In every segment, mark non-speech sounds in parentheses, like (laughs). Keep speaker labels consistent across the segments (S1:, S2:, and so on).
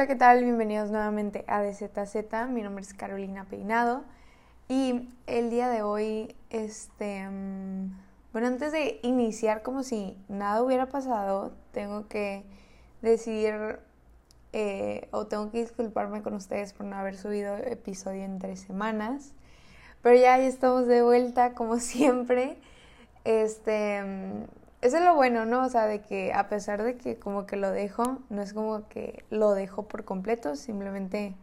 S1: Hola, ¿qué tal? Bienvenidos nuevamente a DZZ. Mi nombre es Carolina Peinado. Y el día de hoy, este. mm, Bueno, antes de iniciar, como si nada hubiera pasado, tengo que decidir eh, o tengo que disculparme con ustedes por no haber subido episodio en tres semanas. Pero ya, ya estamos de vuelta, como (laughs) siempre. Este. mm, Eso es lo bueno, ¿no? O sea, de que a pesar de que como que lo dejo, no es como que lo dejo por completo, simplemente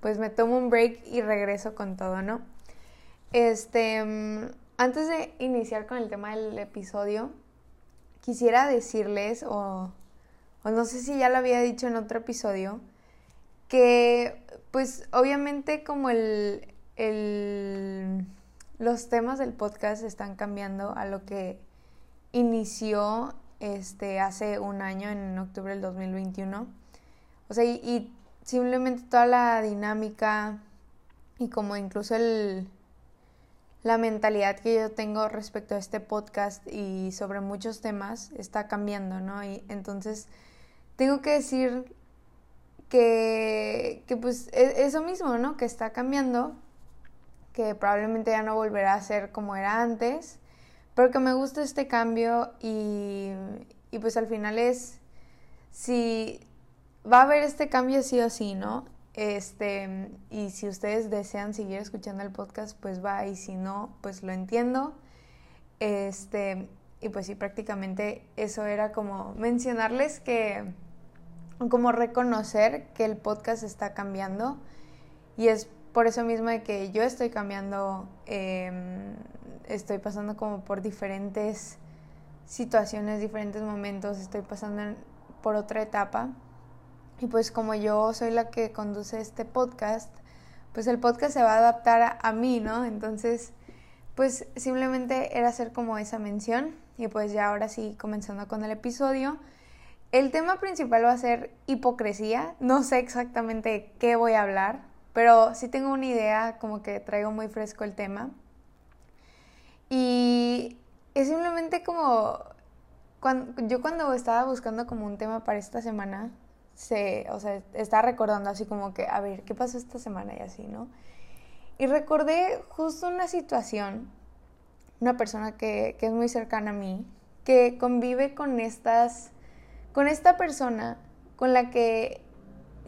S1: pues me tomo un break y regreso con todo, ¿no? Este, mm, antes de iniciar con el tema del episodio, quisiera decirles, o, o no sé si ya lo había dicho en otro episodio, que pues obviamente como el, el, los temas del podcast están cambiando a lo que inició este, hace un año, en octubre del 2021. O sea, y, y simplemente toda la dinámica y como incluso el, la mentalidad que yo tengo respecto a este podcast y sobre muchos temas está cambiando, ¿no? Y entonces tengo que decir que, que pues e- eso mismo, ¿no? Que está cambiando, que probablemente ya no volverá a ser como era antes, pero que me gusta este cambio y, y pues al final es si va a haber este cambio sí o sí, ¿no? Este, y si ustedes desean seguir escuchando el podcast, pues va, y si no, pues lo entiendo. Este, y pues sí, prácticamente eso era como mencionarles que, como reconocer que el podcast está cambiando. Y es por eso mismo de que yo estoy cambiando, eh, estoy pasando como por diferentes situaciones, diferentes momentos, estoy pasando por otra etapa. Y pues como yo soy la que conduce este podcast, pues el podcast se va a adaptar a, a mí, ¿no? Entonces, pues simplemente era hacer como esa mención. Y pues ya ahora sí, comenzando con el episodio. El tema principal va a ser hipocresía. No sé exactamente qué voy a hablar, pero sí tengo una idea, como que traigo muy fresco el tema. Y es simplemente como cuando, yo cuando estaba buscando como un tema para esta semana, se, o sea, estaba recordando así como que, a ver, ¿qué pasó esta semana y así, ¿no? Y recordé justo una situación, una persona que, que es muy cercana a mí, que convive con estas, con esta persona con la que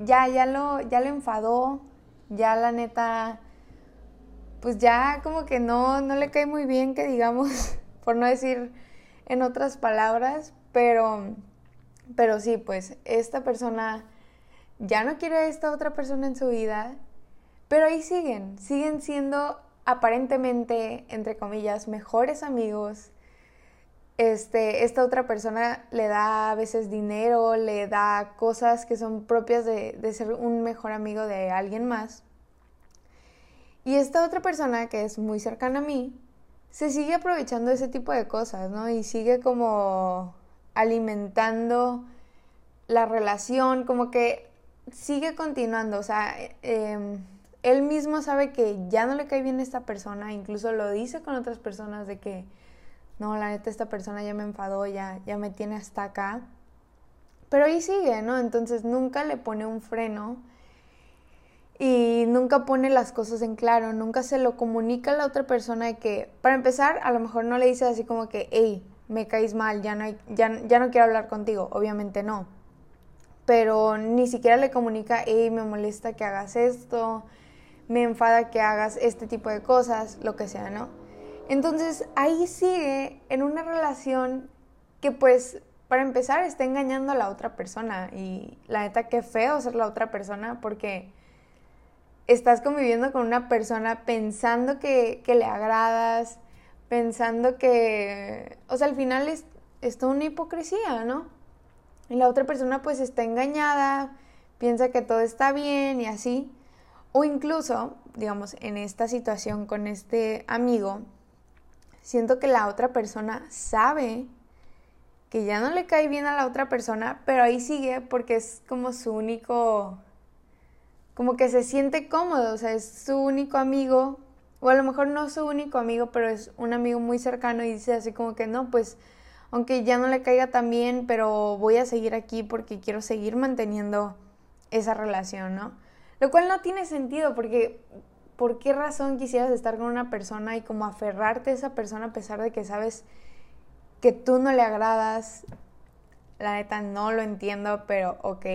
S1: ya, ya lo, ya le enfadó, ya la neta, pues ya como que no, no le cae muy bien que digamos, (laughs) por no decir en otras palabras, pero, pero sí, pues esta persona ya no quiere a esta otra persona en su vida, pero ahí siguen, siguen siendo aparentemente, entre comillas, mejores amigos. Este, esta otra persona le da a veces dinero, le da cosas que son propias de, ser un mejor amigo de alguien más. Y esta otra persona que es muy cercana a mí, se sigue aprovechando ese tipo de cosas, ¿no? Y sigue como alimentando la relación, como que sigue continuando, o sea, eh, él mismo sabe que ya no le cae bien a esta persona, incluso lo dice con otras personas de que, no, la neta, esta persona ya me enfadó, ya, ya me tiene hasta acá. Pero ahí sigue, ¿no? Entonces nunca le pone un freno y nunca pone las cosas en claro, nunca se lo comunica a la otra persona de que, para empezar, a lo mejor no le dice así como que, hey, me caes mal, ya no, ya, ya no quiero hablar contigo, obviamente no. Pero ni siquiera le comunica, hey, me molesta que hagas esto, me enfada que hagas este tipo de cosas, lo que sea, ¿no? Entonces ahí sigue en una relación que pues para empezar está engañando a la otra persona y la neta qué feo ser la otra persona porque estás conviviendo con una persona pensando que, le agradas, pensando que, o sea, al final es, es toda una hipocresía, ¿no? Y la otra persona pues está engañada, piensa que todo está bien y así. O incluso, digamos, en esta situación con este amigo, siento que la otra persona sabe que ya no le cae bien a la otra persona, pero ahí sigue porque es como su único, como que se siente cómodo, o sea, es su único amigo, o a lo mejor no su único amigo, pero es un amigo muy cercano y dice así como que no, pues aunque ya no le caiga tan bien, pero voy a seguir aquí porque quiero seguir manteniendo esa relación, ¿no? Lo cual no tiene sentido porque ¿por qué razón quisieras estar con una persona y como aferrarte a esa persona a pesar de que sabes que tú no le agradas? La neta no lo entiendo, pero ok.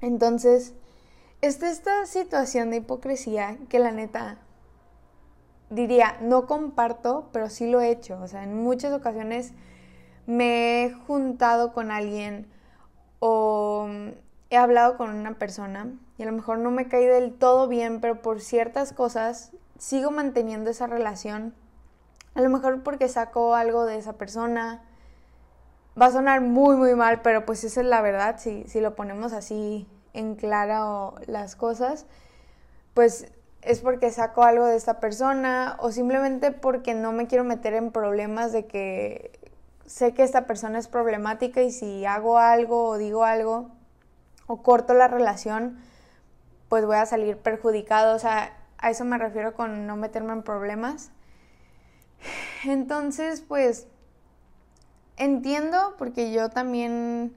S1: Entonces, está esta situación de hipocresía que la neta diría, no comparto, pero sí lo he hecho. O sea, en muchas ocasiones me he juntado con alguien o he hablado con una persona y a lo mejor no me caí del todo bien, pero por ciertas cosas sigo manteniendo esa relación. A lo mejor porque saco algo de esa persona. Va a sonar muy, muy mal, pero pues esa es la verdad. Si, si lo ponemos así en claro las cosas, pues es porque saco algo de esta persona o simplemente porque no me quiero meter en problemas de que sé que esta persona es problemática y si hago algo o digo algo o corto la relación, pues voy a salir perjudicado. O sea, a eso me refiero con no meterme en problemas. Entonces, pues entiendo porque yo también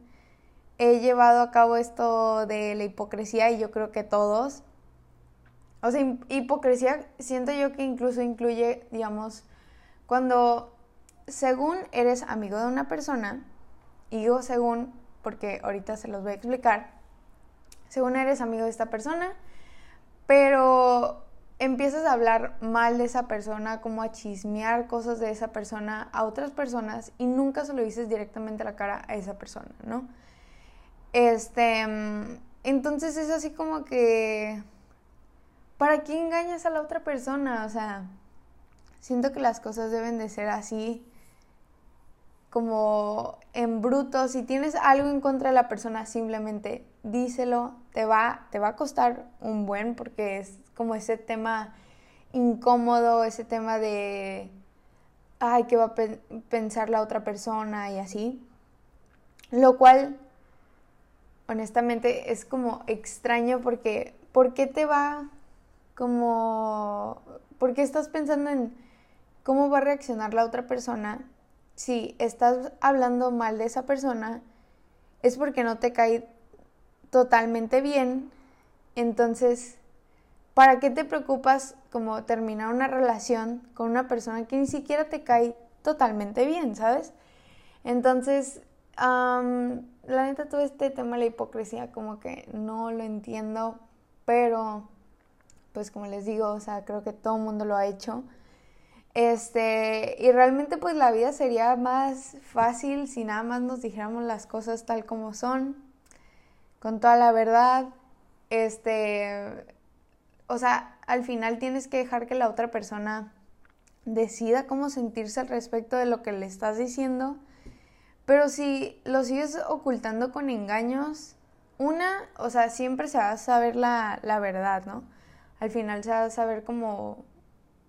S1: he llevado a cabo esto de la hipocresía y yo creo que todos o sea, hipocresía siento yo que incluso incluye, digamos, cuando según eres amigo de una persona, y digo según porque ahorita se los voy a explicar, según eres amigo de esta persona, pero empiezas a hablar mal de esa persona, como a chismear cosas de esa persona a otras personas y nunca se lo dices directamente a la cara a esa persona, ¿no? Este, entonces es así como que ¿para qué engañas a la otra persona? O sea, siento que las cosas deben de ser así como en bruto. Si tienes algo en contra de la persona, simplemente díselo. Te va, te va a costar un buen porque es como ese tema incómodo, ese tema de, ay, ¿qué va a pensar la otra persona? Y así. Lo cual, honestamente, es como extraño porque, ¿por qué te va como, ¿por qué estás pensando en cómo va a reaccionar la otra persona? Si estás hablando mal de esa persona, es porque no te cae totalmente bien. Entonces, ¿para qué te preocupas como terminar una relación con una persona que ni siquiera te cae totalmente bien, ¿sabes? Entonces, la neta, todo este tema de la hipocresía como que no lo entiendo, pero pues como les digo, o sea, creo que todo el mundo lo ha hecho. Este, y realmente pues la vida sería más fácil si nada más nos dijéramos las cosas tal como son, con toda la verdad. Este, o sea, al final tienes que dejar que la otra persona decida cómo sentirse al respecto de lo que le estás diciendo. Pero si lo sigues ocultando con engaños, una, o sea, siempre se va a saber la, la verdad, ¿no? al final se va a saber como,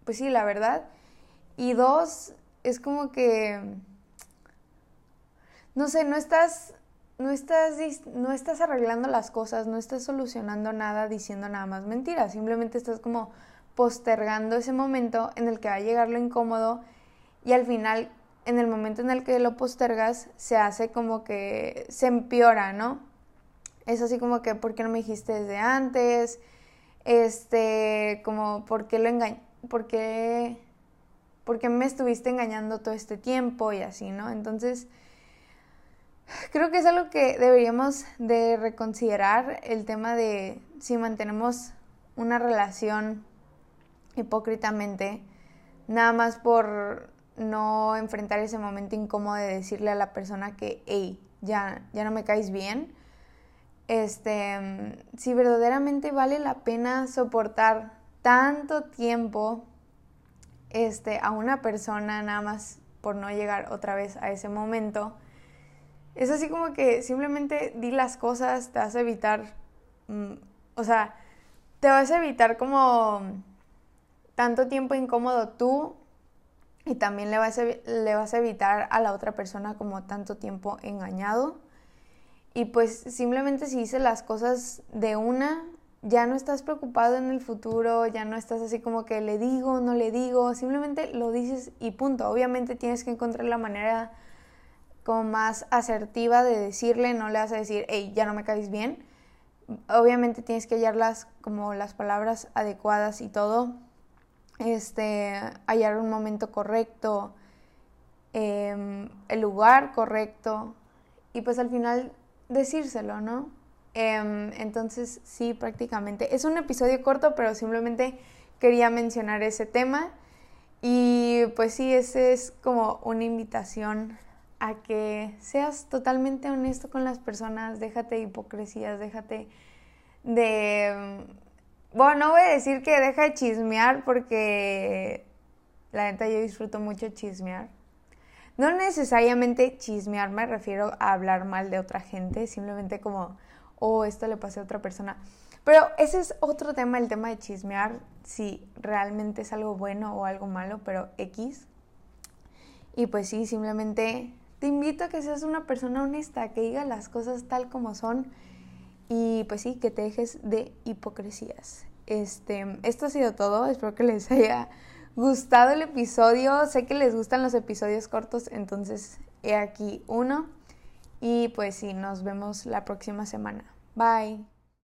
S1: pues sí, la verdad. Y dos, es como que, no sé, no estás, no estás, no estás arreglando las cosas, no estás solucionando nada diciendo nada más mentiras, simplemente estás como postergando ese momento en el que va a llegar lo incómodo y al final, en el momento en el que lo postergas, se hace como que se empeora, ¿no? Es así como que, ¿por qué no me dijiste desde antes? este, como, ¿por qué lo engañé? ¿Por qué, ¿Por qué me estuviste engañando todo este tiempo y así, ¿no? Entonces, creo que es algo que deberíamos de reconsiderar, el tema de si mantenemos una relación hipócritamente, nada más por no enfrentar ese momento incómodo de decirle a la persona que, hey, ya, ya no me caes bien, este, si verdaderamente vale la pena soportar tanto tiempo este, a una persona nada más por no llegar otra vez a ese momento. Es así como que simplemente di las cosas, te vas a evitar, mm, o sea, te vas a evitar como tanto tiempo incómodo tú y también le vas a, le vas a evitar a la otra persona como tanto tiempo engañado. Y pues simplemente si dices las cosas de una, ya no estás preocupado en el futuro, ya no estás así como que le digo, no le digo, simplemente lo dices y punto. Obviamente tienes que encontrar la manera como más asertiva de decirle, no le vas a decir, hey, ya no me caes bien, obviamente tienes que hallar las, como las palabras adecuadas y todo. Este, hallar un momento correcto, em, el lugar correcto y pues al final decírselo, ¿no? Em, entonces sí, prácticamente. Es un episodio corto, pero simplemente quería mencionar ese tema. Y pues sí, ese es como una invitación a que seas totalmente honesto con las personas, déjate de hipocresías, déjate de... Bueno, no voy a decir que deja de chismear porque la neta yo disfruto mucho chismear. No necesariamente chismear, me refiero a hablar mal de otra gente, simplemente como, oh, esto le pasó a otra persona. Pero ese es otro tema, el tema de chismear, si realmente es algo bueno o algo malo, pero X. Y pues sí, simplemente te invito a que seas una persona honesta, que diga las cosas tal como son y pues sí, que te dejes de hipocresías. Este, esto ha sido todo, espero que les haya gustado el episodio, sé que les gustan los episodios cortos, entonces he aquí uno y pues sí, nos vemos la próxima semana. Bye.